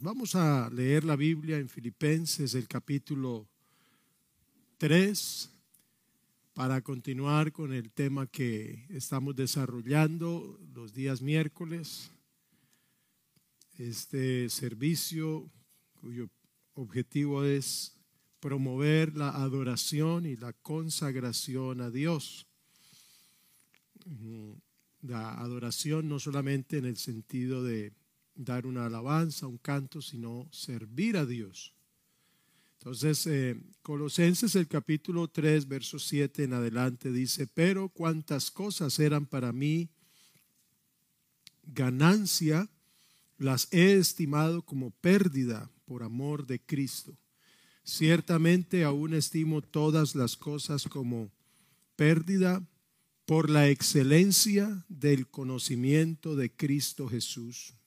Vamos a leer la Biblia en Filipenses, el capítulo 3, para continuar con el tema que estamos desarrollando los días miércoles. Este servicio cuyo objetivo es promover la adoración y la consagración a Dios. La adoración no solamente en el sentido de dar una alabanza, un canto, sino servir a Dios. Entonces, eh, Colosenses el capítulo 3, verso 7 en adelante dice, pero cuantas cosas eran para mí ganancia, las he estimado como pérdida por amor de Cristo. Ciertamente aún estimo todas las cosas como pérdida por la excelencia del conocimiento de Cristo Jesús,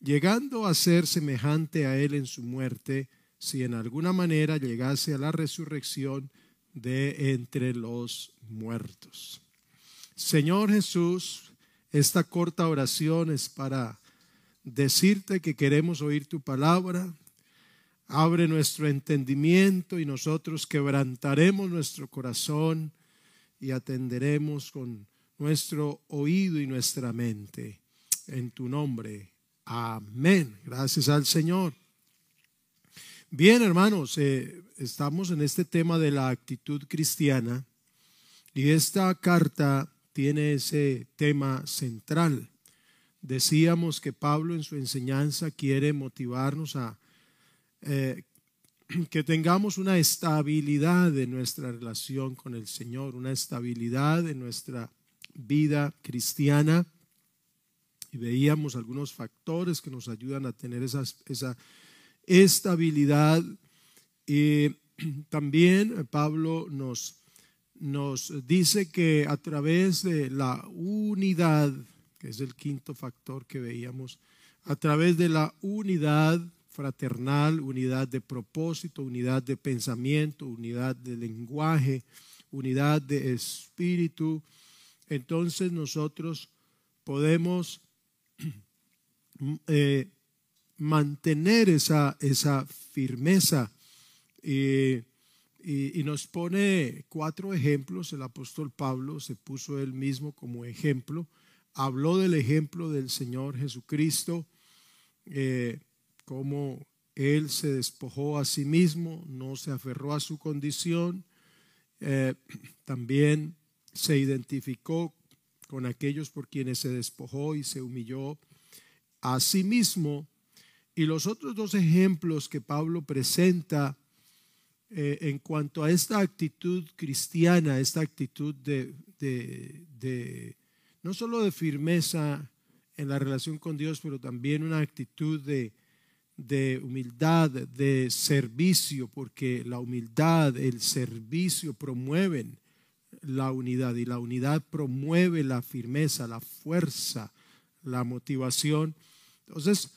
llegando a ser semejante a Él en su muerte, si en alguna manera llegase a la resurrección de entre los muertos. Señor Jesús, esta corta oración es para decirte que queremos oír tu palabra. Abre nuestro entendimiento y nosotros quebrantaremos nuestro corazón y atenderemos con nuestro oído y nuestra mente. En tu nombre. Amén. Gracias al Señor. Bien, hermanos, eh, estamos en este tema de la actitud cristiana y esta carta tiene ese tema central. Decíamos que Pablo en su enseñanza quiere motivarnos a eh, que tengamos una estabilidad en nuestra relación con el Señor, una estabilidad en nuestra vida cristiana y veíamos algunos factores que nos ayudan a tener esa, estabilidad. Y también Pablo nos, nos dice que a través de la unidad, que es el quinto factor que veíamos, a través de la unidad fraternal, unidad de propósito, unidad de pensamiento, unidad de lenguaje, unidad de espíritu, entonces nosotros podemos eh, mantener esa, esa firmeza. y, nos pone cuatro ejemplos. El apóstol Pablo se puso él mismo como ejemplo. Habló del ejemplo del Señor Jesucristo, eh, cómo él se despojó a sí mismo, no se aferró a su condición. Eh, también se identificó con aquellos por quienes se despojó y se humilló a sí mismo. Y los otros dos ejemplos que Pablo presenta eh, en cuanto a esta actitud cristiana, esta actitud de, no solo de firmeza en la relación con Dios, pero también una actitud de humildad, de servicio, porque la humildad, el servicio promueven la unidad y la unidad promueve la firmeza, la fuerza, la motivación. Entonces,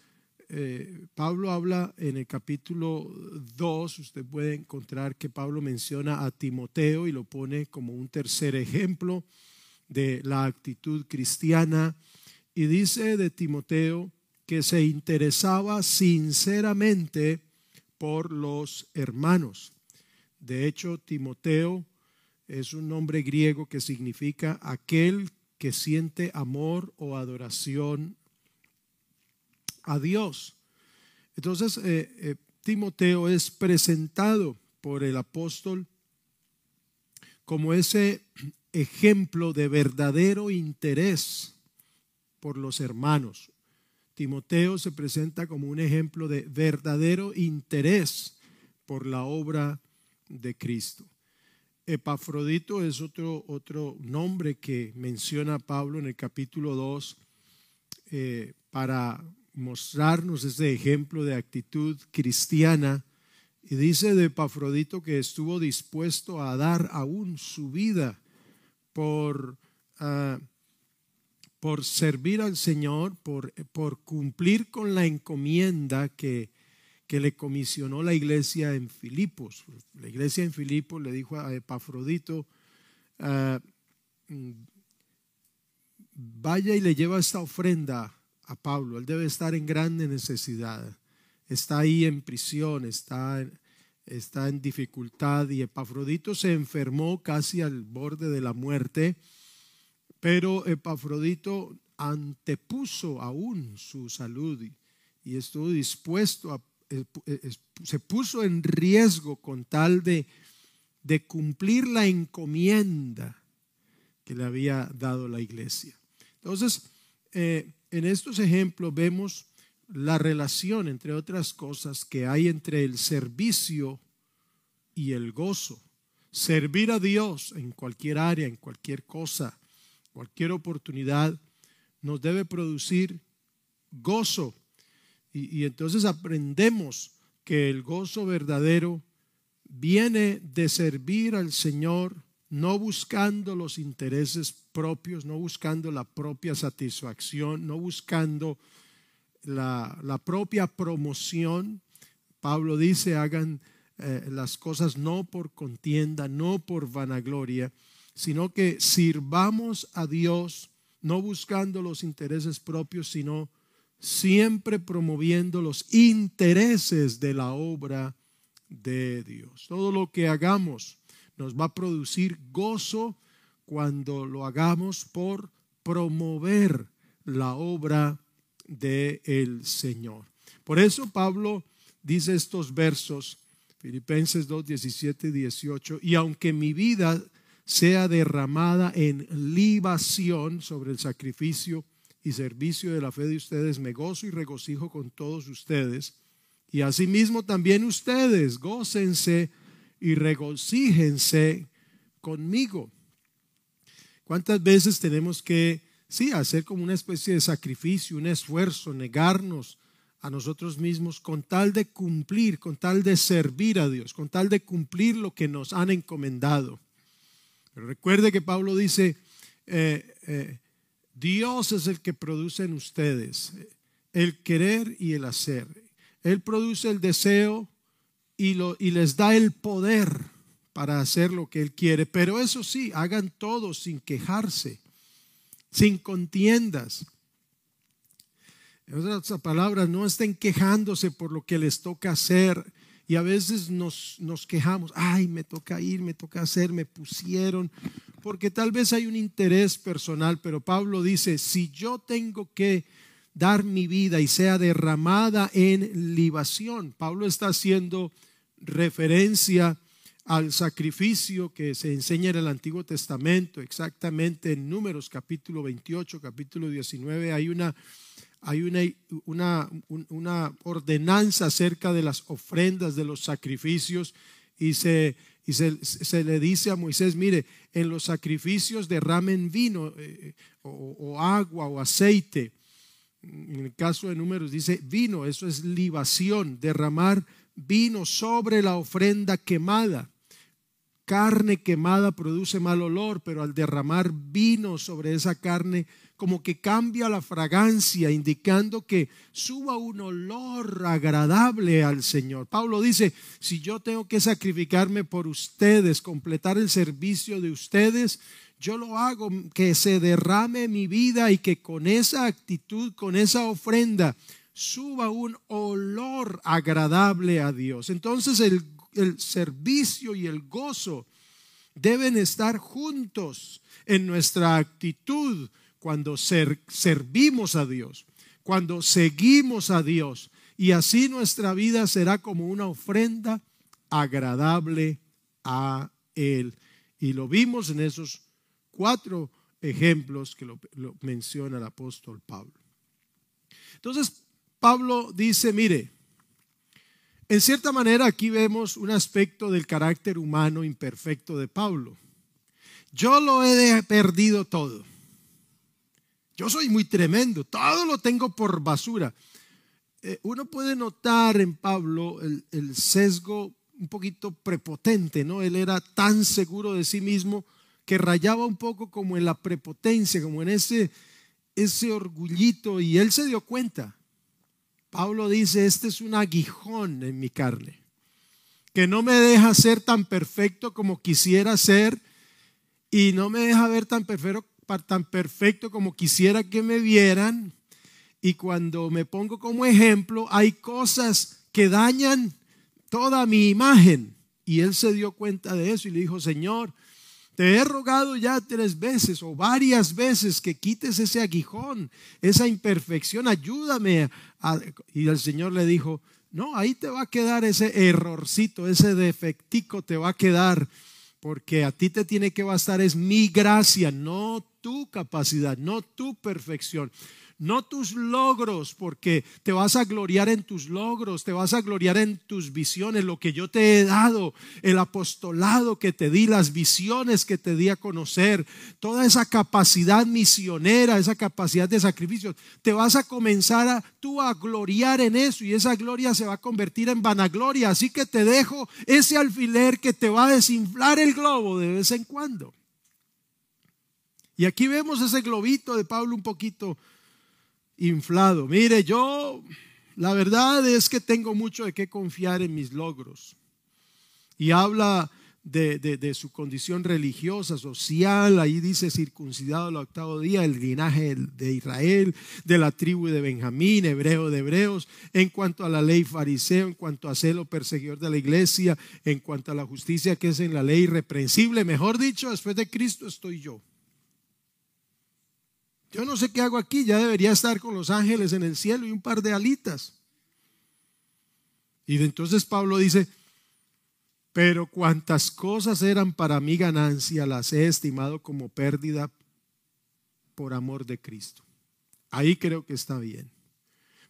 eh, Pablo habla en el capítulo 2, usted puede encontrar que Pablo menciona a Timoteo y lo pone como un tercer ejemplo de la actitud cristiana y dice de Timoteo que se interesaba sinceramente por los hermanos. De hecho, Timoteo es un nombre griego que significa aquel que siente amor o adoración a Dios. Entonces, eh, eh, Timoteo es presentado por el apóstol como ese ejemplo de verdadero interés por los hermanos. Timoteo se presenta como un ejemplo de verdadero interés por la obra de Cristo. Epafrodito es otro, otro nombre que menciona Pablo en el capítulo 2 eh, para mostrarnos ese ejemplo de actitud cristiana. Y dice de Epafrodito que estuvo dispuesto a dar aún su vida por, ah, por servir al Señor, por, por, cumplir con la encomienda que, que le comisionó la iglesia en Filipos. La iglesia en Filipos le dijo a Epafrodito, ah, vaya y le lleva esta ofrenda a Pablo. Él debe estar en grande necesidad. Está ahí en prisión, está, está en dificultad y Epafrodito se enfermó casi al borde de la muerte, pero Epafrodito antepuso aún su salud y, estuvo dispuesto a, eh, eh, se puso en riesgo con tal de, de cumplir la encomienda que le había dado la iglesia. Entonces, eh, en estos ejemplos vemos la relación, entre otras cosas, que hay entre el servicio y el gozo. Servir a Dios en cualquier área, en cualquier cosa, cualquier oportunidad, nos debe producir gozo. Y, entonces aprendemos que el gozo verdadero viene de servir al Señor no buscando los intereses propios, no buscando la propia satisfacción, no buscando la, propia promoción. Pablo dice, hagan eh, las cosas no por contienda, no por vanagloria, sino que sirvamos a Dios, no buscando los intereses propios, sino siempre promoviendo los intereses de la obra de Dios. Todo lo que hagamos nos va a producir gozo cuando lo hagamos por promover la obra del el Señor. Por eso Pablo dice estos versos, Filipenses 2, 17 y 18, y aunque mi vida sea derramada en libación sobre el sacrificio y servicio de la fe de ustedes, me gozo y regocijo con todos ustedes. Y asimismo también ustedes, gócense y regocíjense conmigo. ¿Cuántas veces tenemos que, sí, hacer como una especie de sacrificio, un esfuerzo, negarnos a nosotros mismos con tal de cumplir, con tal de servir a Dios, con tal de cumplir lo que nos han encomendado? Pero recuerde que Pablo dice, eh, eh, Dios es el que produce en ustedes el querer y el hacer. Él produce el deseo y, lo, y les da el poder para hacer lo que Él quiere. Pero eso sí, hagan todo sin quejarse, sin contiendas. En otras palabras, no estén quejándose por lo que les toca hacer. Y a veces nos, nos quejamos, ay, me toca ir, me toca hacer, me pusieron, porque tal vez hay un interés personal, pero Pablo dice, si yo tengo que dar mi vida y sea derramada en libación. Pablo está haciendo referencia al sacrificio que se enseña en el Antiguo Testamento, exactamente en Números capítulo 28, capítulo 19, hay una, hay una, una, ordenanza acerca de las ofrendas, de los sacrificios, y se, y se, se, le dice a Moisés, mire, en los sacrificios derramen vino eh, o, agua o aceite en el caso de números dice vino, eso es libación, derramar vino sobre la ofrenda quemada. Carne quemada produce mal olor, pero al derramar vino sobre esa carne, como que cambia la fragancia, indicando que suba un olor agradable al Señor. Pablo dice, si yo tengo que sacrificarme por ustedes, completar el servicio de ustedes, yo lo hago, que se derrame mi vida y que con esa actitud, con esa ofrenda, suba un olor agradable a Dios. Entonces el, servicio y el gozo deben estar juntos en nuestra actitud cuando servimos a Dios, cuando seguimos a Dios. Y así nuestra vida será como una ofrenda agradable a Él. Y lo vimos en esos cuatro ejemplos que lo, menciona el apóstol Pablo. Entonces, Pablo dice, mire, en cierta manera aquí vemos un aspecto del carácter humano imperfecto de Pablo. Yo lo he perdido todo. Yo soy muy tremendo, todo lo tengo por basura. eh, uno puede notar en Pablo el, el, sesgo un poquito prepotente, ¿no? Él era tan seguro de sí mismo que rayaba un poco como en la prepotencia, como en ese, ese orgullito, y él se dio cuenta. Pablo dice, este es un aguijón en mi carne, que no me deja ser tan perfecto como quisiera ser y no me deja ver tan perfecto, tan perfecto como quisiera que me vieran. Y cuando me pongo como ejemplo, hay cosas que dañan toda mi imagen. Y él se dio cuenta de eso y le dijo, Señor, te he rogado ya tres veces o varias veces que quites ese aguijón, esa imperfección, ayúdame. Y el Señor le dijo, no, ahí te va a quedar ese errorcito, ese defectico te va a quedar, porque a ti te tiene que bastar es mi gracia, no tu capacidad, no tu perfección no tus logros, porque te vas a gloriar en tus logros, te vas a gloriar en tus visiones, lo que yo te he dado, el apostolado que te di, las visiones que te di a conocer, toda esa capacidad misionera, esa capacidad de sacrificio, te vas a comenzar tú a gloriar en eso y esa gloria se va a convertir en vanagloria. Así que te dejo ese alfiler que te va a desinflar el globo de vez en cuando. Y aquí vemos ese globito de Pablo un poquito inflado. Mire, yo la verdad es que tengo mucho de qué confiar en mis logros. Y habla de, su condición religiosa, social, ahí dice circuncidado el octavo día, el linaje de Israel, de la tribu de Benjamín, hebreo de hebreos, en cuanto a la ley fariseo, en cuanto a celo perseguidor de la iglesia, en cuanto a la justicia que es en la ley irreprensible, mejor dicho, después de Cristo estoy yo. Yo no sé qué hago aquí, ya debería estar con los ángeles en el cielo y un par de alitas. Y entonces Pablo dice, pero cuantas cosas eran para mi ganancia, las he estimado como pérdida por amor de Cristo. Ahí creo que está bien.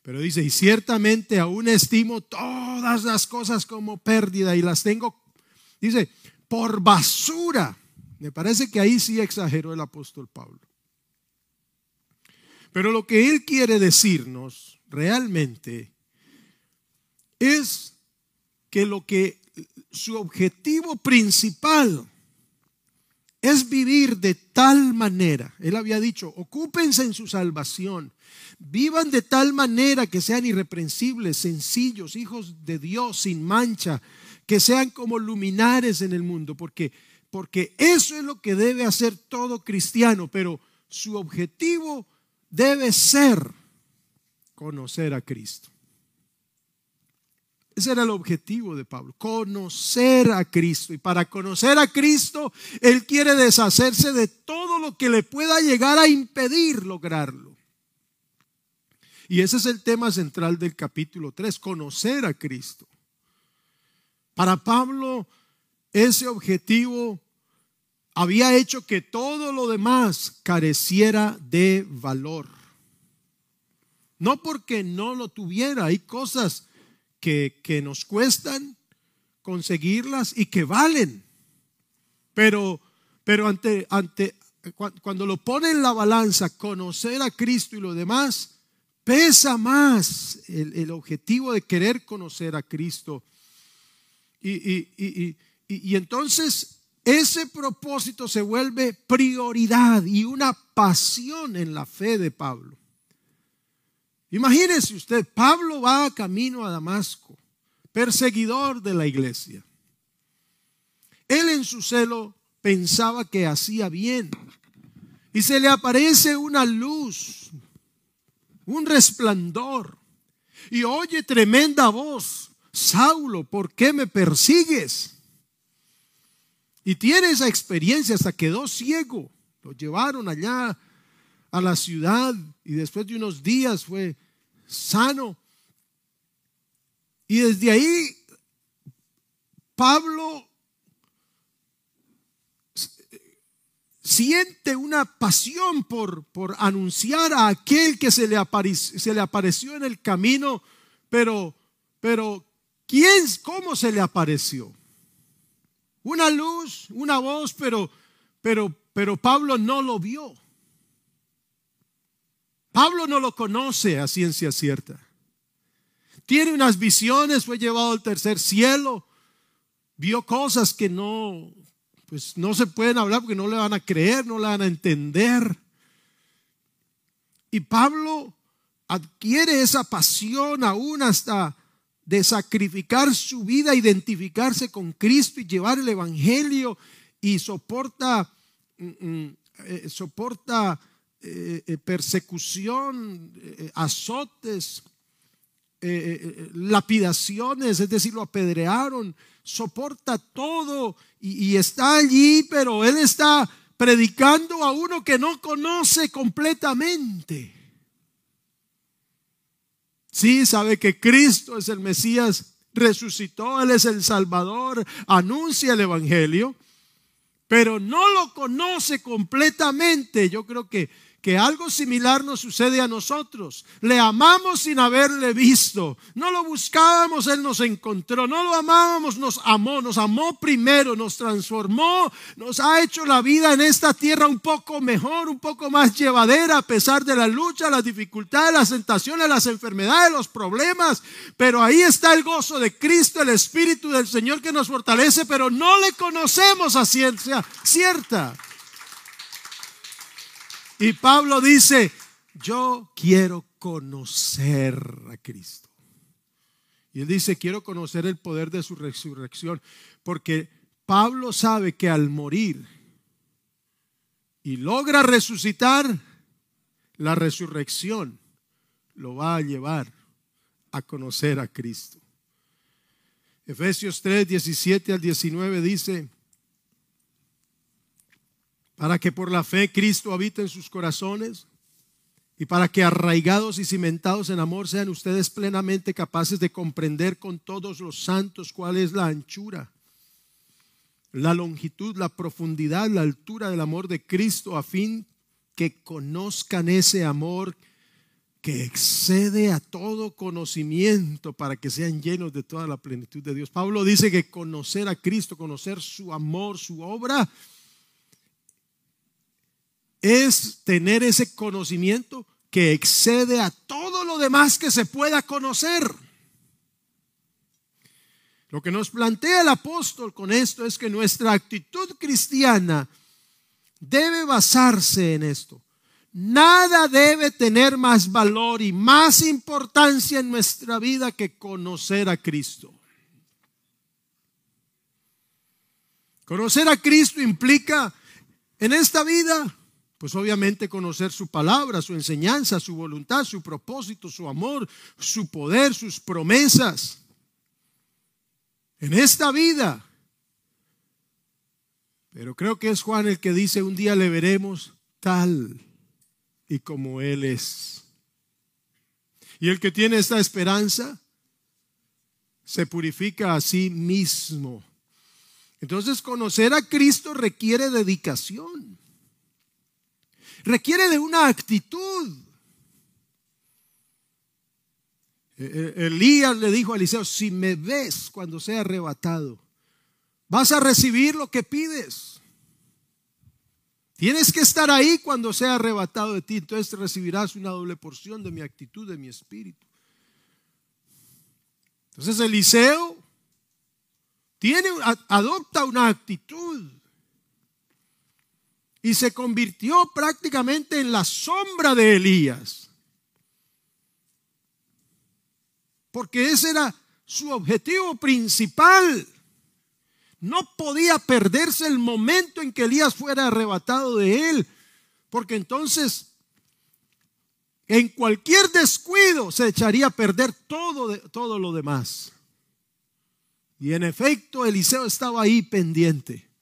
Pero dice, y ciertamente aún estimo todas las cosas como pérdida y las tengo, dice, por basura. Me parece que ahí sí exageró el apóstol Pablo. Pero lo que Él quiere decirnos realmente es que lo que su objetivo principal es vivir de tal manera. Él había dicho, ocúpense en su salvación, vivan de tal manera que sean irreprensibles, sencillos, hijos de Dios, sin mancha, que sean como luminares en el mundo, porque, porque eso es lo que debe hacer todo cristiano, pero su objetivo debe ser conocer a Cristo. Ese era el objetivo de Pablo, conocer a Cristo. Y para conocer a Cristo, Él quiere deshacerse de todo lo que le pueda llegar a impedir lograrlo. Y ese es el tema central del capítulo 3, conocer a Cristo. Para Pablo, ese objetivo había hecho que todo lo demás careciera de valor. No porque no lo tuviera, hay cosas que, nos cuestan conseguirlas y que valen. Pero, pero ante, ante, cuando lo pone en la balanza, conocer a Cristo y lo demás, pesa más el, objetivo de querer conocer a Cristo. y, y entonces ese propósito se vuelve prioridad y una pasión en la fe de Pablo. Imagínese usted, Pablo va camino a Damasco, perseguidor de la iglesia. Él en su celo pensaba que hacía bien y se le aparece una luz, un resplandor y oye tremenda voz, Saulo, ¿por qué me persigues? Y tiene esa experiencia, hasta quedó ciego. Lo llevaron allá a la ciudad y después de unos días fue sano. Y desde ahí Pablo siente una pasión por, por anunciar a aquel que se le, apareció, se le apareció en el camino, pero, pero ¿quién, cómo se le apareció? Una luz, una voz, pero, pero, pero Pablo no lo vio. Pablo no lo conoce a ciencia cierta. tiene unas visiones, fue llevado al tercer cielo, vio cosas que no, pues no se pueden hablar porque no le van a creer, no le van a entender. Y Pablo adquiere esa pasión aún hasta de sacrificar su vida, identificarse con Cristo y llevar el Evangelio y soporta, mm, mm, eh, soporta eh, eh, persecución, azotes, lapidaciones, es decir, lo apedrearon, soporta todo y, y está allí, pero él está predicando a uno que no conoce completamente. Sí, sabe que Cristo es el Mesías, resucitó, Él es el Salvador, anuncia el Evangelio, pero no lo conoce completamente. Yo creo que que algo similar nos sucede a nosotros. Le amamos sin haberle visto. No lo buscábamos, Él nos encontró. No lo amábamos, nos amó. Nos amó primero, nos transformó. Nos ha hecho la vida en esta tierra un poco mejor, un poco más llevadera a pesar de la lucha, las dificultades, las tentaciones, las enfermedades, los problemas. Pero ahí está el gozo de Cristo, el Espíritu del Señor que nos fortalece, pero no le conocemos a ciencia cierta. Y Pablo dice, yo quiero conocer a Cristo. Y él dice, quiero conocer el poder de su resurrección, porque Pablo sabe que al morir y logra resucitar, la resurrección lo va a llevar a conocer a Cristo. Efesios 3, 17 al 19 dice, para que por la fe Cristo habite en sus corazones y para que arraigados y cimentados en amor sean ustedes plenamente capaces de comprender con todos los santos cuál es la anchura, la longitud, la profundidad, la altura del amor de Cristo a fin que conozcan ese amor que excede a todo conocimiento para que sean llenos de toda la plenitud de Dios. Pablo dice que conocer a Cristo, conocer su amor, su obra, es tener ese conocimiento que excede a todo lo demás que se pueda conocer. Lo que nos plantea el apóstol con esto es que nuestra actitud cristiana debe basarse en esto. Nada debe tener más valor y más importancia en nuestra vida que conocer a Cristo. Conocer a Cristo implica en esta vida pues obviamente conocer su palabra, su enseñanza, su voluntad, su propósito, su amor, su poder, sus promesas. En esta vida. Pero creo que es Juan el que dice, un día le veremos tal y como Él es. Y el que tiene esta esperanza se purifica a sí mismo. Entonces conocer a Cristo requiere dedicación requiere de una actitud. E, e, Elías le dijo a Eliseo, si me ves cuando sea arrebatado, vas a recibir lo que pides. Tienes que estar ahí cuando sea arrebatado de ti, entonces recibirás una doble porción de mi actitud, de mi espíritu. Entonces Eliseo tiene, adopta una actitud y se convirtió prácticamente en la sombra de Elías. Porque ese era su objetivo principal. No podía perderse el momento en que Elías fuera arrebatado de él, porque entonces en cualquier descuido se echaría a perder todo, todo lo demás. Y en efecto, Eliseo estaba ahí pendiente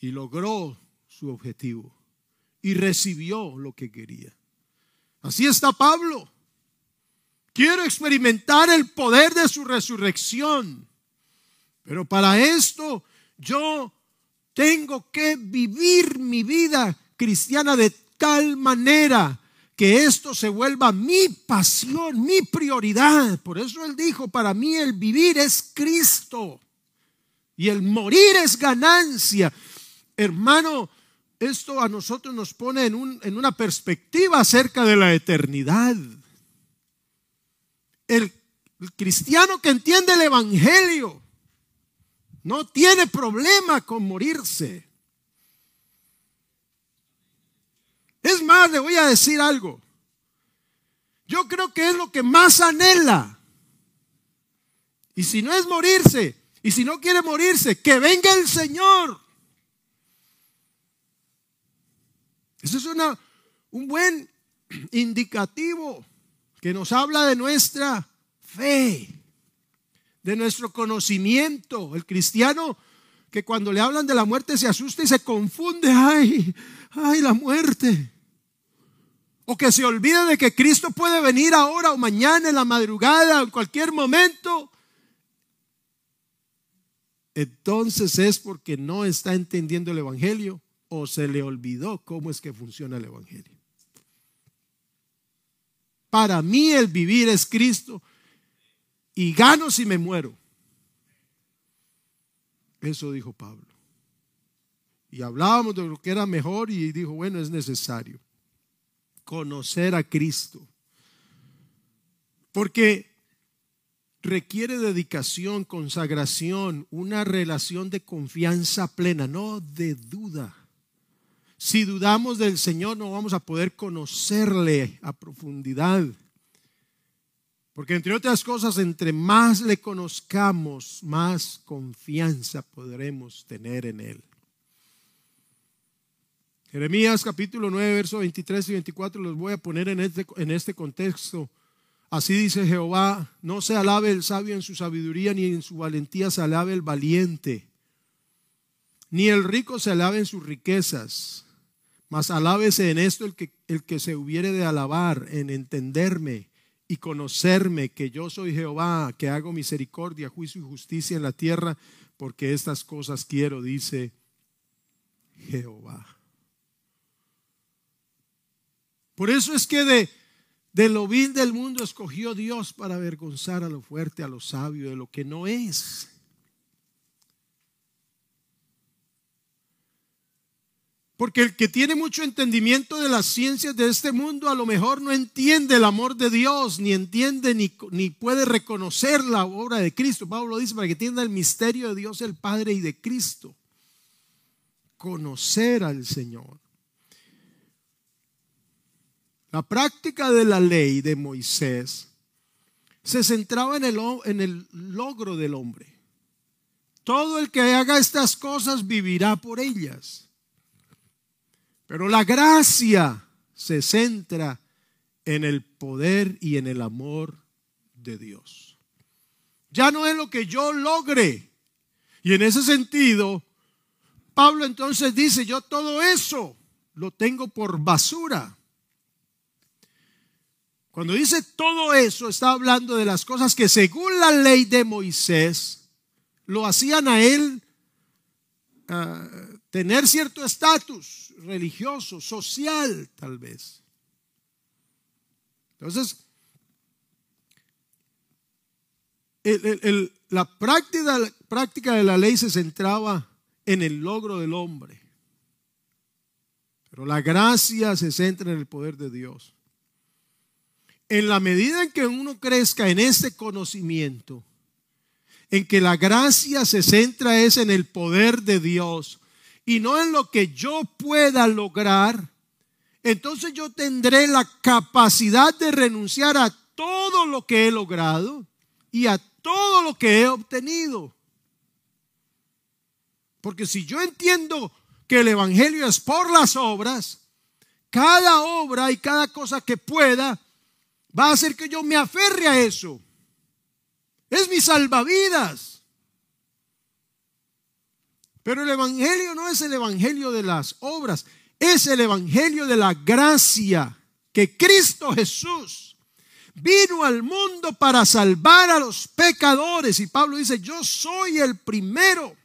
y logró su objetivo y recibió lo que quería. Así está Pablo. Quiero experimentar el poder de su resurrección, pero para esto yo tengo que vivir mi vida cristiana de tal manera que esto se vuelva mi pasión, mi prioridad. Por eso él dijo, para mí el vivir es Cristo y el morir es ganancia. Hermano, esto a nosotros nos pone en, una perspectiva acerca de la eternidad. el, el cristiano que entiende el Evangelio no tiene problema con morirse. Es más, le voy a decir algo. Yo creo que es lo que más anhela. Y si no es morirse, y si no quiere morirse, que venga el Señor. Eso es una, un buen indicativo que nos habla de nuestra fe, de nuestro conocimiento. El cristiano que cuando le hablan de la muerte se asusta y se confunde. Ay, ay, la muerte. O que se olvida de que Cristo puede venir ahora o mañana en la madrugada o en cualquier momento. Entonces es porque no está entendiendo el Evangelio o se le olvidó cómo es que funciona el Evangelio. Para mí el vivir es Cristo y gano si me muero. Eso dijo Pablo. Y hablábamos de lo que era mejor y dijo, bueno, es necesario conocer a Cristo. Porque requiere dedicación, consagración, una relación de confianza plena, no de duda. Si dudamos del Señor no vamos a poder conocerle a profundidad. Porque entre otras cosas, entre más le conozcamos, más confianza podremos tener en Él. Jeremías capítulo 9, versos 23 y 24 los voy a poner en este, en este contexto. Así dice Jehová, no se alabe el sabio en su sabiduría, ni en su valentía se alabe el valiente, ni el rico se alabe en sus riquezas, mas alábese en esto el que, el que se hubiere de alabar, en entenderme y conocerme que yo soy Jehová, que hago misericordia, juicio y justicia en la tierra, porque estas cosas quiero, dice Jehová. Por eso es que de, de lo vil del mundo escogió Dios para avergonzar a lo fuerte, a lo sabio, de lo que no es. Porque el que tiene mucho entendimiento de las ciencias de este mundo a lo mejor no entiende el amor de Dios, ni entiende ni, ni puede reconocer la obra de Cristo. Pablo dice para que entienda el misterio de Dios el Padre y de Cristo. Conocer al Señor. La práctica de la ley de Moisés se centraba en el, en el logro del hombre. Todo el que haga estas cosas vivirá por ellas. Pero la gracia se centra en el poder y en el amor de Dios. Ya no es lo que yo logre. Y en ese sentido, Pablo entonces dice, yo todo eso lo tengo por basura. Cuando dice todo eso, está hablando de las cosas que según la ley de Moisés lo hacían a él ah, tener cierto estatus religioso, social tal vez. Entonces, la, práctica, práctica de la ley se centraba en el logro del hombre, pero la gracia se centra en el poder de Dios. En la medida en que uno crezca en este conocimiento, en que la gracia se centra es en el poder de Dios, y no en lo que yo pueda lograr, entonces yo tendré la capacidad de renunciar a todo lo que he logrado y a todo lo que he obtenido. Porque si yo entiendo que el Evangelio es por las obras, cada obra y cada cosa que pueda va a hacer que yo me aferre a eso. Es mi salvavidas. Pero el Evangelio no es el Evangelio de las obras, es el Evangelio de la gracia que Cristo Jesús vino al mundo para salvar a los pecadores. Y Pablo dice, yo soy el primero.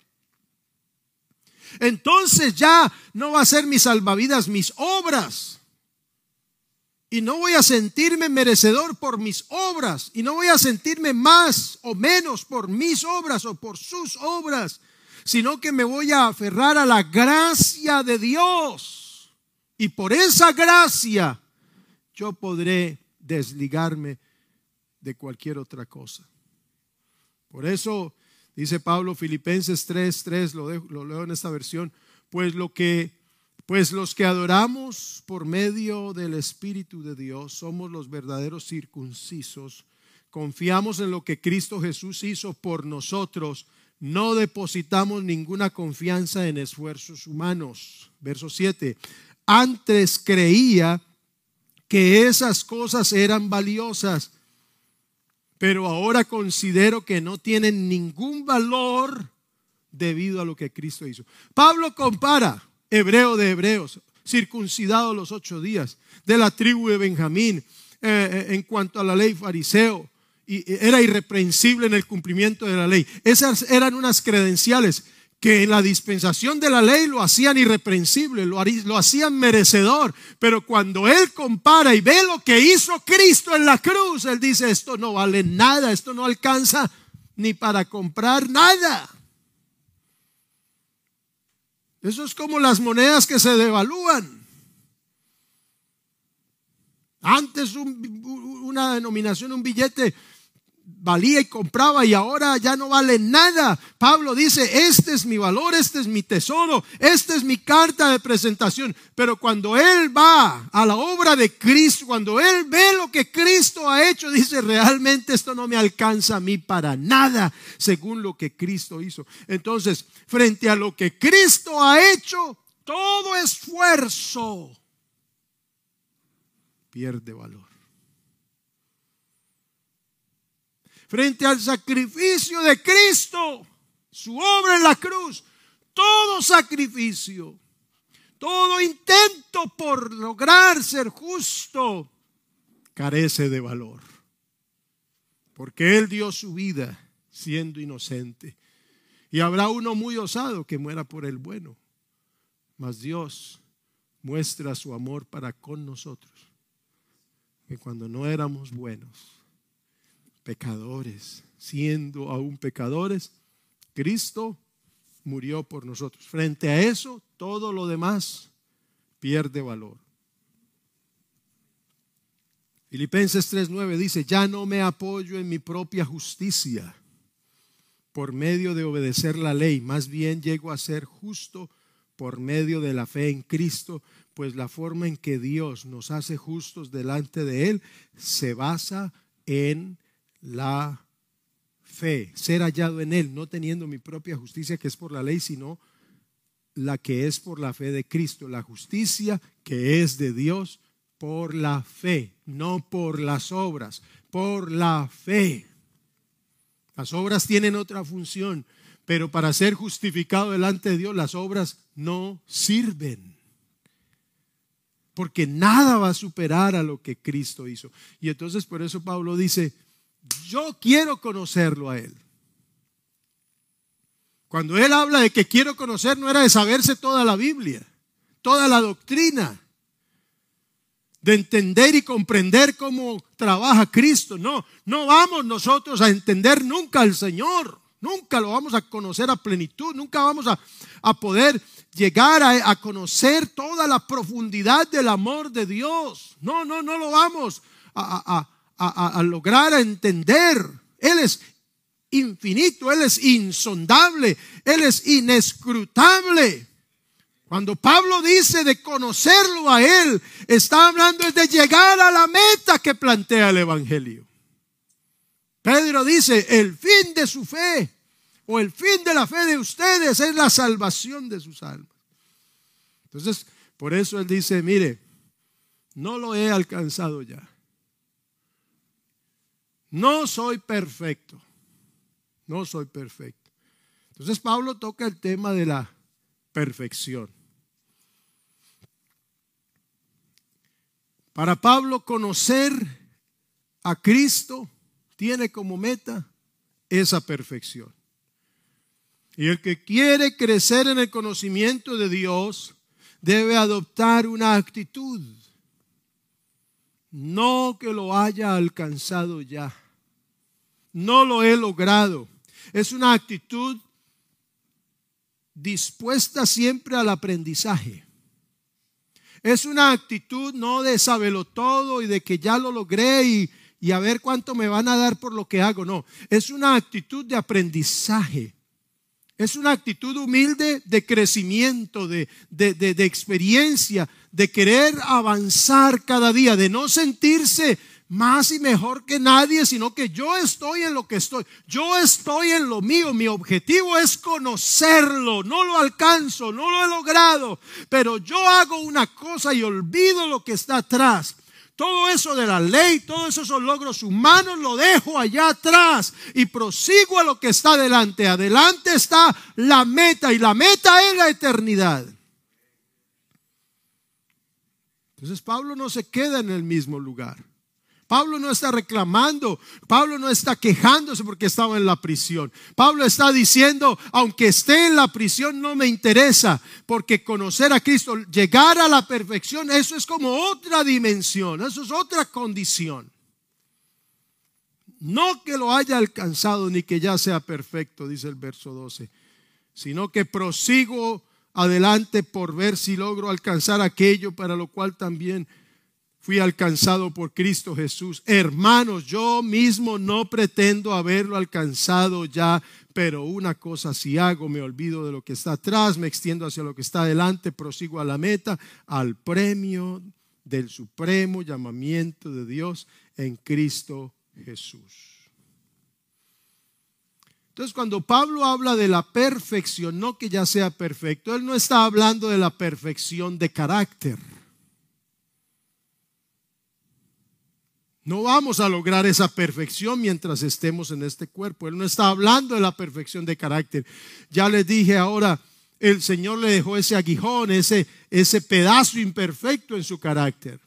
Entonces ya no va a ser mis salvavidas mis obras. Y no voy a sentirme merecedor por mis obras. Y no voy a sentirme más o menos por mis obras o por sus obras sino que me voy a aferrar a la gracia de Dios. Y por esa gracia yo podré desligarme de cualquier otra cosa. Por eso dice Pablo Filipenses 3, 3, lo, lo leo en esta versión, pues lo que pues los que adoramos por medio del Espíritu de Dios somos los verdaderos circuncisos. Confiamos en lo que Cristo Jesús hizo por nosotros. No depositamos ninguna confianza en esfuerzos humanos. Verso 7. Antes creía que esas cosas eran valiosas, pero ahora considero que no tienen ningún valor debido a lo que Cristo hizo. Pablo compara hebreo de hebreos, circuncidado los ocho días, de la tribu de Benjamín, eh, eh, en cuanto a la ley fariseo, era irreprensible en el cumplimiento de la ley. Esas eran unas credenciales que en la dispensación de la ley lo hacían irreprensible, lo, lo hacían merecedor, pero cuando él compara y ve lo que hizo Cristo en la cruz, él dice, esto no vale nada, esto no alcanza ni para comprar nada. Eso es como las monedas que se devalúan. Antes una denominación, un billete valía y compraba y ahora ya no vale nada. Pablo dice, este es mi valor, este es mi tesoro, esta es mi carta de presentación. Pero cuando él va a la obra de Cristo, cuando él ve lo que Cristo ha hecho, dice, realmente esto no me alcanza a mí para nada, según lo que Cristo hizo. Entonces, frente a lo que Cristo ha hecho, todo esfuerzo pierde valor. Frente al sacrificio de Cristo, su obra en la cruz, todo sacrificio, todo intento por lograr ser justo, carece de valor. Porque Él dio su vida siendo inocente. Y habrá uno muy osado que muera por el bueno. Mas Dios muestra su amor para con nosotros. Que cuando no éramos buenos, pecadores, siendo aún pecadores, Cristo murió por nosotros. Frente a eso, todo lo demás pierde valor. Filipenses 3:9 dice, ya no me apoyo en mi propia justicia por medio de obedecer la ley, más bien llego a ser justo por medio de la fe en Cristo, pues la forma en que Dios nos hace justos delante de Él se basa en la fe, ser hallado en Él, no teniendo mi propia justicia que es por la ley, sino la que es por la fe de Cristo, la justicia que es de Dios por la fe, no por las obras, por la fe. Las obras tienen otra función, pero para ser justificado delante de Dios las obras no sirven. Porque nada va a superar a lo que Cristo hizo. Y entonces por eso Pablo dice, yo quiero conocerlo a Él. Cuando Él habla de que quiero conocer, no era de saberse toda la Biblia, toda la doctrina, de entender y comprender cómo trabaja Cristo. No, no vamos nosotros a entender nunca al Señor. Nunca lo vamos a conocer a plenitud, nunca vamos a, poder llegar a, a, conocer toda la profundidad del amor de Dios. No, no, no lo vamos a, a, lograr entender. Él es infinito, Él es insondable, Él es inescrutable. Cuando Pablo dice de conocerlo a Él, está hablando de llegar a la meta que plantea el Evangelio. Pedro dice, el fin de su fe o el fin de la fe de ustedes es la salvación de sus almas. Entonces, por eso él dice, mire, no lo he alcanzado ya. No soy perfecto. No soy perfecto. Entonces Pablo toca el tema de la perfección. Para Pablo conocer a Cristo tiene como meta esa perfección. Y el que quiere crecer en el conocimiento de Dios debe adoptar una actitud, no que lo haya alcanzado ya no lo he logrado. Es una actitud dispuesta siempre al aprendizaje. Es una actitud no de sabelo todo y de que ya lo logré y, y a ver cuánto me van a dar por lo que hago. No, es una actitud de aprendizaje. Es una actitud humilde de crecimiento, de, de, de, experiencia, de querer avanzar cada día, de no sentirse más y mejor que nadie, sino que yo estoy en lo que estoy. Yo estoy en lo mío. Mi objetivo es conocerlo. No lo alcanzo, no lo he logrado. Pero yo hago una cosa y olvido lo que está atrás. Todo eso de la ley, todos esos logros humanos lo dejo allá atrás y prosigo a lo que está adelante. Adelante está la meta y la meta es la eternidad. Entonces Pablo no se queda en el mismo lugar. Pablo no está reclamando, Pablo no está quejándose porque estaba en la prisión. Pablo está diciendo, aunque esté en la prisión no me interesa, porque conocer a Cristo, llegar a la perfección, eso es como otra dimensión, eso es otra condición. No que lo haya alcanzado ni que ya sea perfecto, dice el verso 12, sino que prosigo adelante por ver si logro alcanzar aquello para lo cual también fui alcanzado por Cristo Jesús. Hermanos, yo mismo no pretendo haberlo alcanzado ya, pero una cosa si hago, me olvido de lo que está atrás, me extiendo hacia lo que está adelante, prosigo a la meta, al premio del supremo llamamiento de Dios en Cristo Jesús. Entonces, cuando Pablo habla de la perfección, no que ya sea perfecto, él no está hablando de la perfección de carácter. No vamos a lograr esa perfección mientras estemos en este cuerpo. Él no está hablando de la perfección de carácter. Ya les dije ahora, el Señor le dejó ese aguijón, ese, ese pedazo imperfecto en su carácter.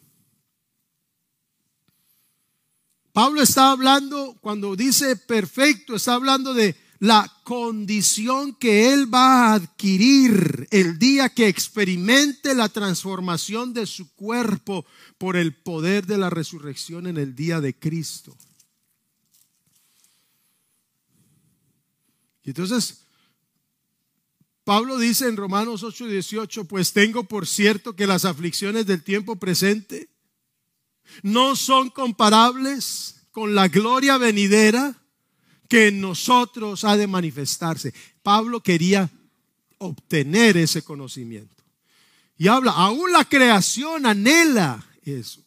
Pablo está hablando, cuando dice perfecto, está hablando de la condición que él va a adquirir el día que experimente la transformación de su cuerpo por el poder de la resurrección en el día de Cristo. Y entonces, Pablo dice en Romanos 8:18, pues tengo por cierto que las aflicciones del tiempo presente no son comparables con la gloria venidera que en nosotros ha de manifestarse. Pablo quería obtener ese conocimiento. Y habla, aún la creación anhela eso.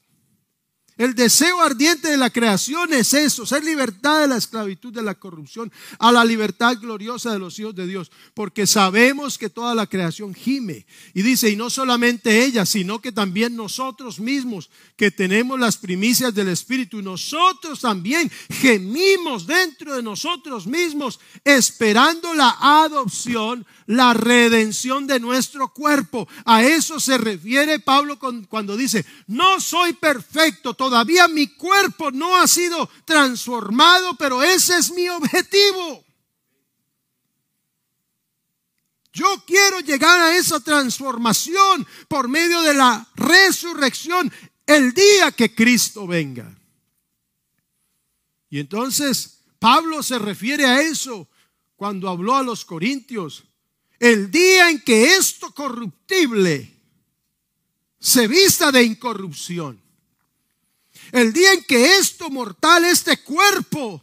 El deseo ardiente de la creación es eso, ser libertad de la esclavitud de la corrupción a la libertad gloriosa de los hijos de Dios, porque sabemos que toda la creación gime. Y dice, y no solamente ella, sino que también nosotros mismos, que tenemos las primicias del Espíritu, nosotros también gemimos dentro de nosotros mismos, esperando la adopción, la redención de nuestro cuerpo. A eso se refiere Pablo cuando dice, no soy perfecto, todavía mi cuerpo no ha sido transformado, pero ese es mi objetivo. Yo quiero llegar a esa transformación por medio de la resurrección el día que Cristo venga. Y entonces Pablo se refiere a eso cuando habló a los corintios. El día en que esto corruptible se vista de incorrupción el día en que esto mortal, este cuerpo,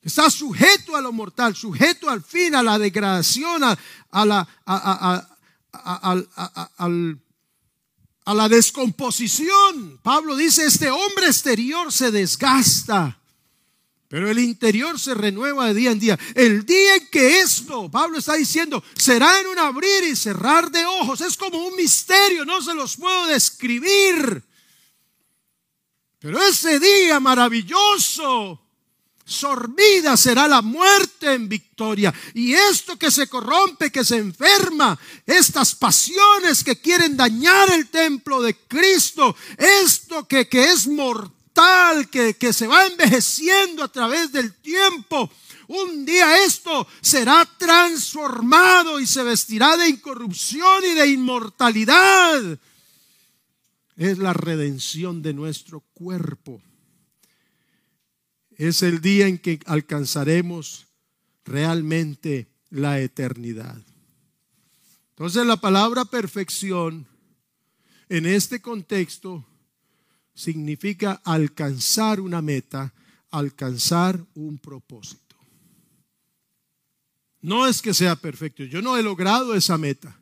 está sujeto a lo mortal, sujeto al fin, a la degradación, a, la, a la descomposición. Pablo dice, este hombre exterior se desgasta. Pero el interior se renueva de día en día. El día en que esto, Pablo está diciendo, será en un abrir y cerrar de ojos. Es como un misterio, no se los puedo describir. Pero ese día maravilloso, sorbida será la muerte en victoria. Y esto que se corrompe, que se enferma, estas pasiones que quieren dañar el templo de Cristo, esto que, que es mortal, que, que se va envejeciendo a través del tiempo, un día esto será transformado y se vestirá de incorrupción y de inmortalidad es la redención de nuestro cuerpo. Es el día en que alcanzaremos realmente la eternidad. Entonces la palabra perfección en este contexto significa alcanzar una meta, alcanzar un propósito. No es que sea perfecto, yo no he logrado esa meta.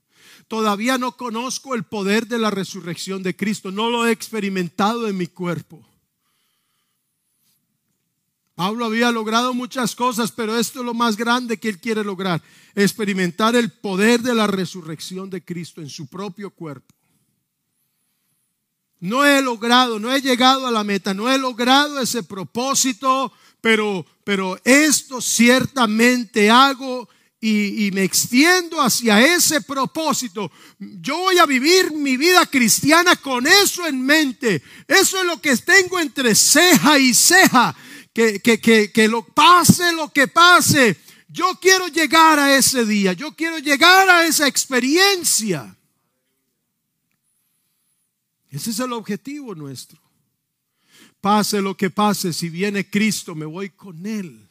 Todavía no conozco el poder de la resurrección de Cristo, no lo he experimentado en mi cuerpo. Pablo había logrado muchas cosas, pero esto es lo más grande que él quiere lograr, experimentar el poder de la resurrección de Cristo en su propio cuerpo. No he logrado, no he llegado a la meta, no he logrado ese propósito, pero, pero esto ciertamente hago y, y, me extiendo hacia ese propósito. Yo voy a vivir mi vida cristiana con eso en mente. Eso es lo que tengo entre ceja y ceja. Que, que, que, que lo pase lo que pase. Yo quiero llegar a ese día. Yo quiero llegar a esa experiencia. Ese es el objetivo nuestro. Pase lo que pase, si viene Cristo, me voy con Él.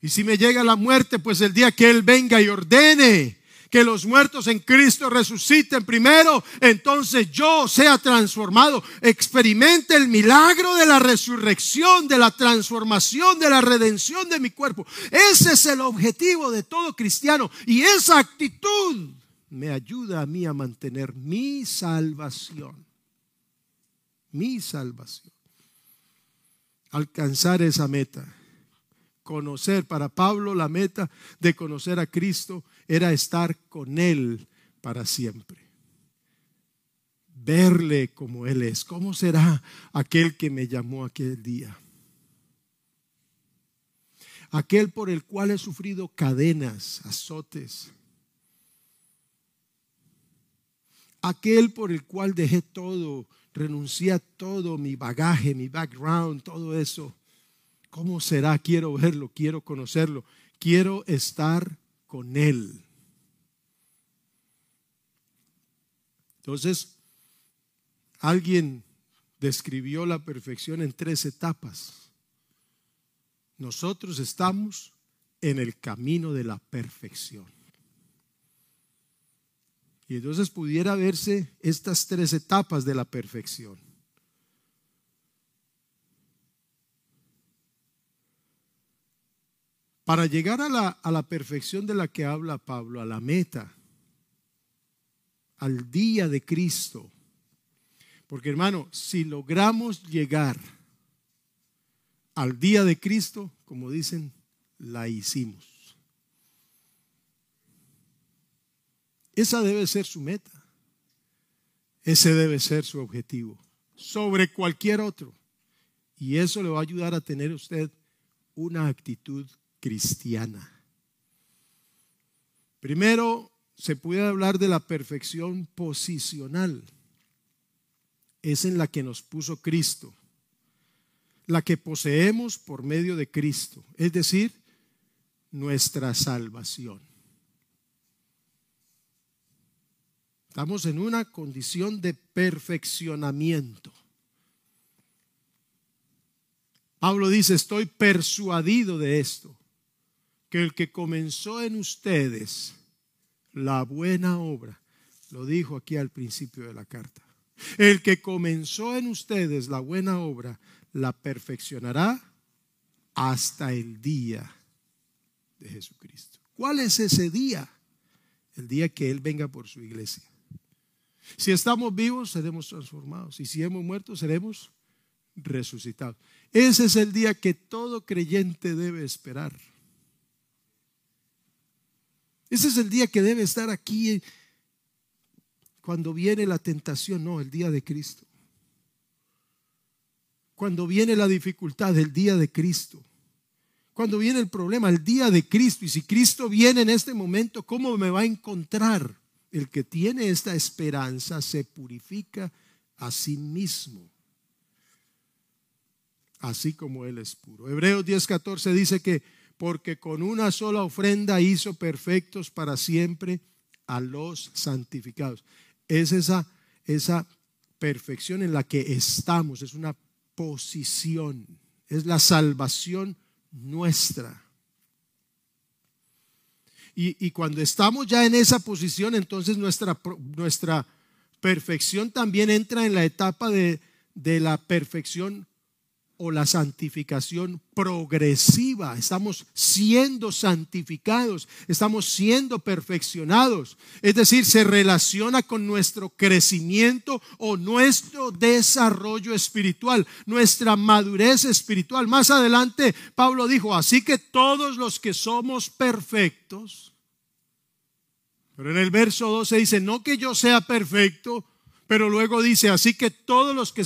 Y si me llega la muerte, pues el día que Él venga y ordene que los muertos en Cristo resuciten primero, entonces yo sea transformado, experimente el milagro de la resurrección, de la transformación, de la redención de mi cuerpo. Ese es el objetivo de todo cristiano y esa actitud me ayuda a mí a mantener mi salvación. Mi salvación. Alcanzar esa meta. Conocer, para Pablo la meta de conocer a Cristo era estar con Él para siempre. Verle como Él es. ¿Cómo será aquel que me llamó aquel día? Aquel por el cual he sufrido cadenas, azotes aquel por el cual dejé todo, renuncié a todo, mi bagaje, mi background, todo eso. ¿Cómo será? Quiero verlo, quiero conocerlo, quiero estar con Él. Entonces, alguien describió la perfección en tres etapas. Nosotros estamos en el camino de la perfección. Y entonces pudiera verse estas tres etapas de la perfección. Para llegar a la, a la perfección de la que habla Pablo, a la meta, al día de Cristo. Porque hermano, si logramos llegar al día de Cristo, como dicen, la hicimos. Esa debe ser su meta. Ese debe ser su objetivo. Sobre cualquier otro. Y eso le va a ayudar a tener usted una actitud cristiana. Primero, se puede hablar de la perfección posicional. Es en la que nos puso Cristo. La que poseemos por medio de Cristo. Es decir, nuestra salvación. Estamos en una condición de perfeccionamiento. Pablo dice, estoy persuadido de esto, que el que comenzó en ustedes la buena obra, lo dijo aquí al principio de la carta, el que comenzó en ustedes la buena obra, la perfeccionará hasta el día de Jesucristo. ¿Cuál es ese día? El día que Él venga por su iglesia. Si estamos vivos, seremos transformados. Y si hemos muerto, seremos resucitados. Ese es el día que todo creyente debe esperar. Ese es el día que debe estar aquí cuando viene la tentación, no, el día de Cristo. Cuando viene la dificultad, el día de Cristo. Cuando viene el problema, el día de Cristo. Y si Cristo viene en este momento, ¿cómo me va a encontrar? El que tiene esta esperanza se purifica a sí mismo, así como Él es puro. Hebreos 10:14 dice que porque con una sola ofrenda hizo perfectos para siempre a los santificados. Es esa, esa perfección en la que estamos, es una posición, es la salvación nuestra. Y, cuando estamos ya en esa posición, entonces nuestra, nuestra perfección también entra en la etapa de, de la perfección o la santificación progresiva. Estamos siendo santificados, estamos siendo perfeccionados. Es decir, se relaciona con nuestro crecimiento o nuestro desarrollo espiritual, nuestra madurez espiritual. Más adelante, Pablo dijo, así que todos los que somos perfectos, pero en el verso 12 dice, no que yo sea perfecto, pero luego dice, así que todos los que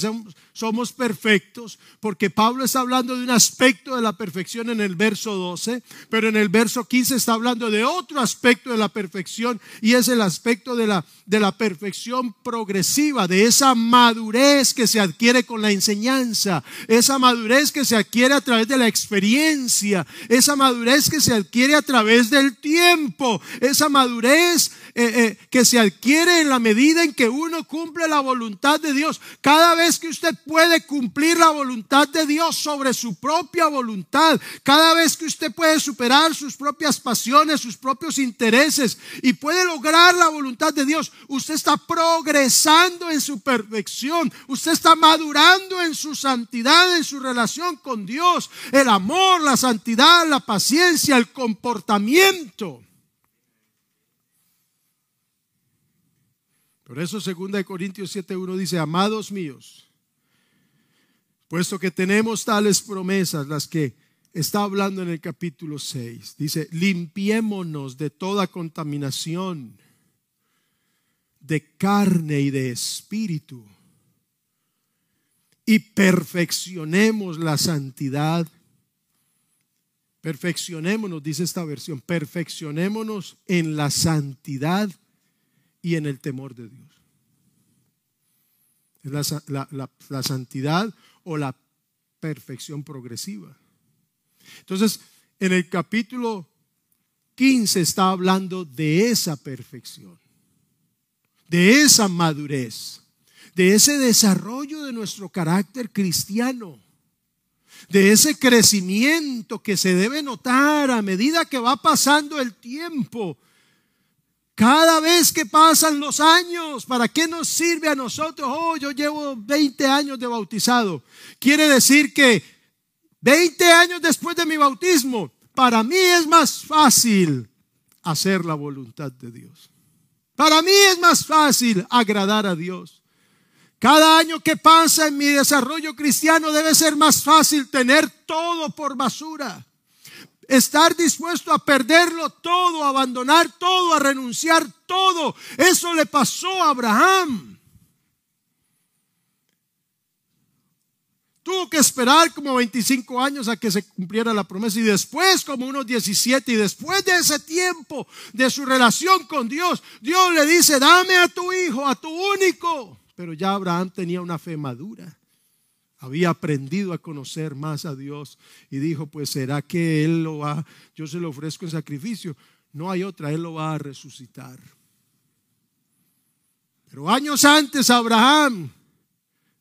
somos, perfectos, porque Pablo está hablando de un aspecto de la perfección en el verso 12, pero en el verso 15 está hablando de otro aspecto de la perfección y es el aspecto de la, de la perfección progresiva, de esa madurez que se adquiere con la enseñanza, esa madurez que se adquiere a través de la experiencia, esa madurez que se adquiere a través del tiempo, esa madurez eh, eh, que se adquiere en la medida en que uno cumple la voluntad de Dios. Cada vez que usted puede cumplir la voluntad de Dios sobre su propia voluntad, cada vez que usted puede superar sus propias pasiones, sus propios intereses y puede lograr la voluntad de Dios, usted está progresando en su perfección, usted está madurando en su santidad, en su relación con Dios, el amor, la santidad, la paciencia, el comportamiento. Por eso 2 Corintios 7.1 dice, amados míos, puesto que tenemos tales promesas, las que está hablando en el capítulo 6, dice, limpiémonos de toda contaminación de carne y de espíritu y perfeccionemos la santidad. Perfeccionémonos, dice esta versión, perfeccionémonos en la santidad y en el temor de Dios. Es la, santidad o la perfección progresiva. Entonces, en el capítulo 15 está hablando de esa perfección, de esa madurez, de ese desarrollo de nuestro carácter cristiano, de ese crecimiento que se debe notar a medida que va pasando el tiempo cada vez que pasan los años, ¿para qué nos sirve a nosotros? Oh, yo llevo 20 años de bautizado. Quiere decir que 20 años después de mi bautismo, para mí es más fácil hacer la voluntad de Dios. Para mí es más fácil agradar a Dios. Cada año que pasa en mi desarrollo cristiano debe ser más fácil tener todo por basura estar dispuesto a perderlo todo, a abandonar todo, a renunciar todo. Eso le pasó a Abraham. Tuvo que esperar como 25 años a que se cumpliera la promesa y después como unos 17 y después de ese tiempo de su relación con Dios, Dios le dice, dame a tu hijo, a tu único. Pero ya Abraham tenía una fe madura había aprendido a conocer más a Dios y dijo, pues será que Él lo va, yo se lo ofrezco en sacrificio. No hay otra, Él lo va a resucitar. Pero años antes Abraham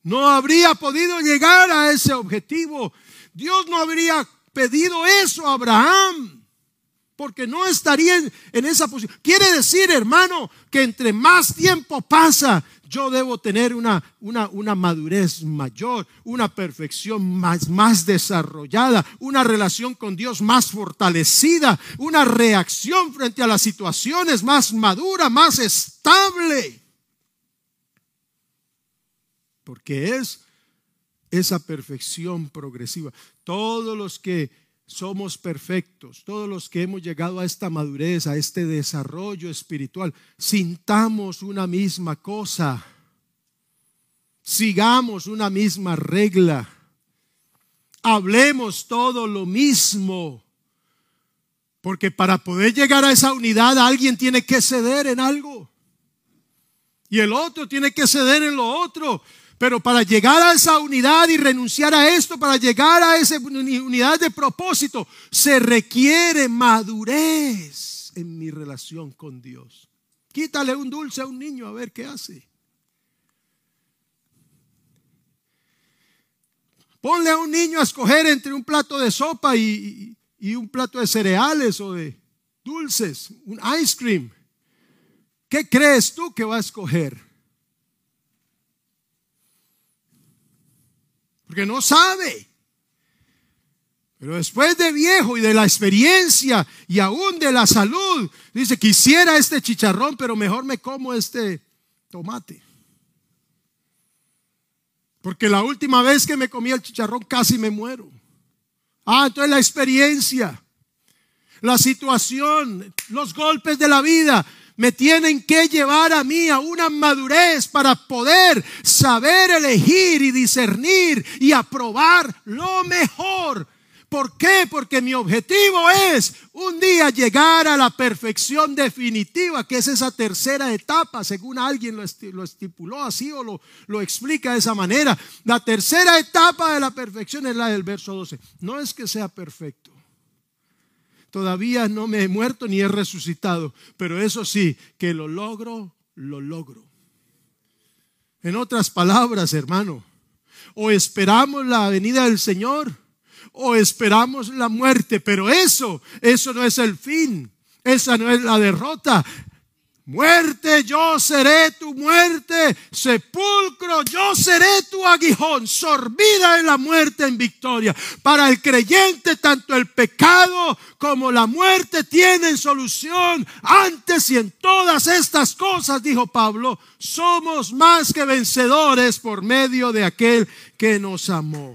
no habría podido llegar a ese objetivo. Dios no habría pedido eso a Abraham porque no estaría en, esa posición. Quiere decir, hermano, que entre más tiempo pasa, yo debo tener una, una, una madurez mayor, una perfección más, más desarrollada, una relación con Dios más fortalecida, una reacción frente a las situaciones más madura, más estable. Porque es esa perfección progresiva. Todos los que somos perfectos, todos los que hemos llegado a esta madurez, a este desarrollo espiritual, sintamos una misma cosa, sigamos una misma regla, hablemos todo lo mismo, porque para poder llegar a esa unidad alguien tiene que ceder en algo. Y el otro tiene que ceder en lo otro. Pero para llegar a esa unidad y renunciar a esto, para llegar a esa unidad de propósito, se requiere madurez en mi relación con Dios. Quítale un dulce a un niño a ver qué hace. Ponle a un niño a escoger entre un plato de sopa y, y un plato de cereales o de dulces, un ice cream. ¿Qué crees tú que va a escoger? Porque no sabe. Pero después de viejo y de la experiencia y aún de la salud, dice, quisiera este chicharrón, pero mejor me como este tomate. Porque la última vez que me comí el chicharrón casi me muero. Ah, entonces la experiencia, la situación, los golpes de la vida me tienen que llevar a mí a una madurez para poder saber elegir y discernir y aprobar lo mejor. ¿Por qué? Porque mi objetivo es un día llegar a la perfección definitiva, que es esa tercera etapa, según alguien lo estipuló así o lo, lo explica de esa manera. La tercera etapa de la perfección es la del verso 12. No es que sea perfecto Todavía no me he muerto ni he resucitado, pero eso sí, que lo logro, lo logro. En otras palabras, hermano, o esperamos la venida del Señor o esperamos la muerte, pero eso, eso no es el fin, esa no es la derrota, Muerte, yo seré tu muerte. Sepulcro, yo seré tu aguijón. Sorbida en la muerte en victoria. Para el creyente, tanto el pecado como la muerte tienen solución. Antes y en todas estas cosas, dijo Pablo, somos más que vencedores por medio de aquel que nos amó.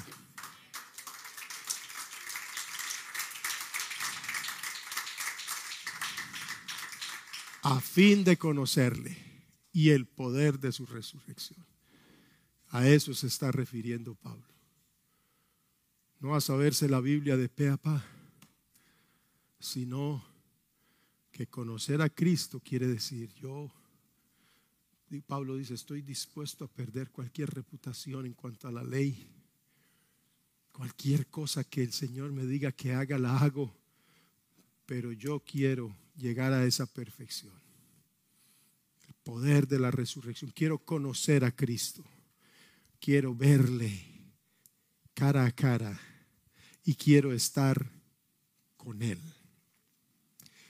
A fin de conocerle y el poder de su resurrección. A eso se está refiriendo Pablo. No a saberse la Biblia de pe a pa, sino que conocer a Cristo quiere decir yo, Pablo dice, estoy dispuesto a perder cualquier reputación en cuanto a la ley. Cualquier cosa que el Señor me diga que haga, la hago. Pero yo quiero llegar a esa perfección. El poder de la resurrección. Quiero conocer a Cristo. Quiero verle cara a cara y quiero estar con Él.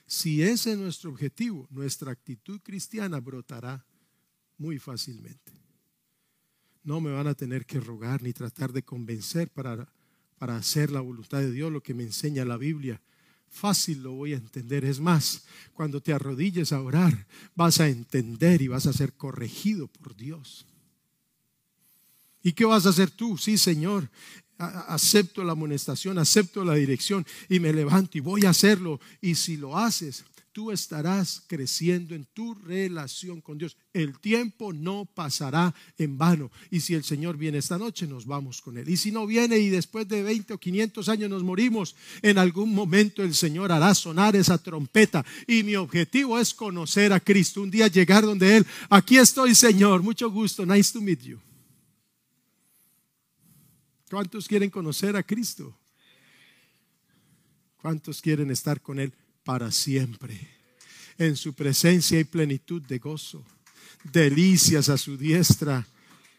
Si ese es nuestro objetivo, nuestra actitud cristiana brotará muy fácilmente. No me van a tener que rogar ni tratar de convencer para, para hacer la voluntad de Dios, lo que me enseña la Biblia fácil lo voy a entender. Es más, cuando te arrodilles a orar, vas a entender y vas a ser corregido por Dios. ¿Y qué vas a hacer tú? Sí, Señor, acepto la amonestación, acepto la dirección y me levanto y voy a hacerlo. Y si lo haces, tú estarás creciendo en tu relación con Dios. El tiempo no pasará en vano. Y si el Señor viene esta noche, nos vamos con Él. Y si no viene y después de 20 o 500 años nos morimos, en algún momento el Señor hará sonar esa trompeta. Y mi objetivo es conocer a Cristo. Un día llegar donde Él, aquí estoy Señor, mucho gusto, nice to meet you. ¿Cuántos quieren conocer a Cristo? ¿Cuántos quieren estar con Él? Para siempre. En su presencia hay plenitud de gozo, delicias a su diestra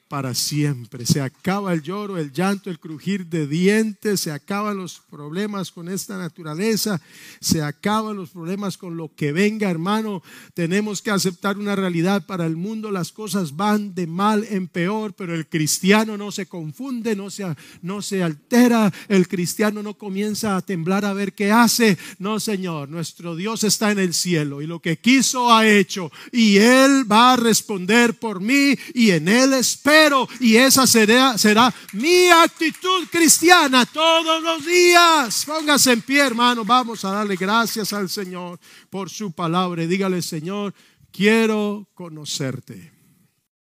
para siempre. Se acaba el lloro, el llanto, el crujir de dientes, se acaban los problemas con esta naturaleza, se acaban los problemas con lo que venga, hermano. Tenemos que aceptar una realidad para el mundo, las cosas van de mal en peor, pero el cristiano no se confunde, no se, no se altera, el cristiano no comienza a temblar a ver qué hace. No, Señor, nuestro Dios está en el cielo y lo que quiso ha hecho y Él va a responder por mí y en Él espero y esa será, será mi actitud cristiana todos los días. Póngase en pie, hermano. Vamos a darle gracias al Señor por su palabra. Dígale, Señor, quiero conocerte.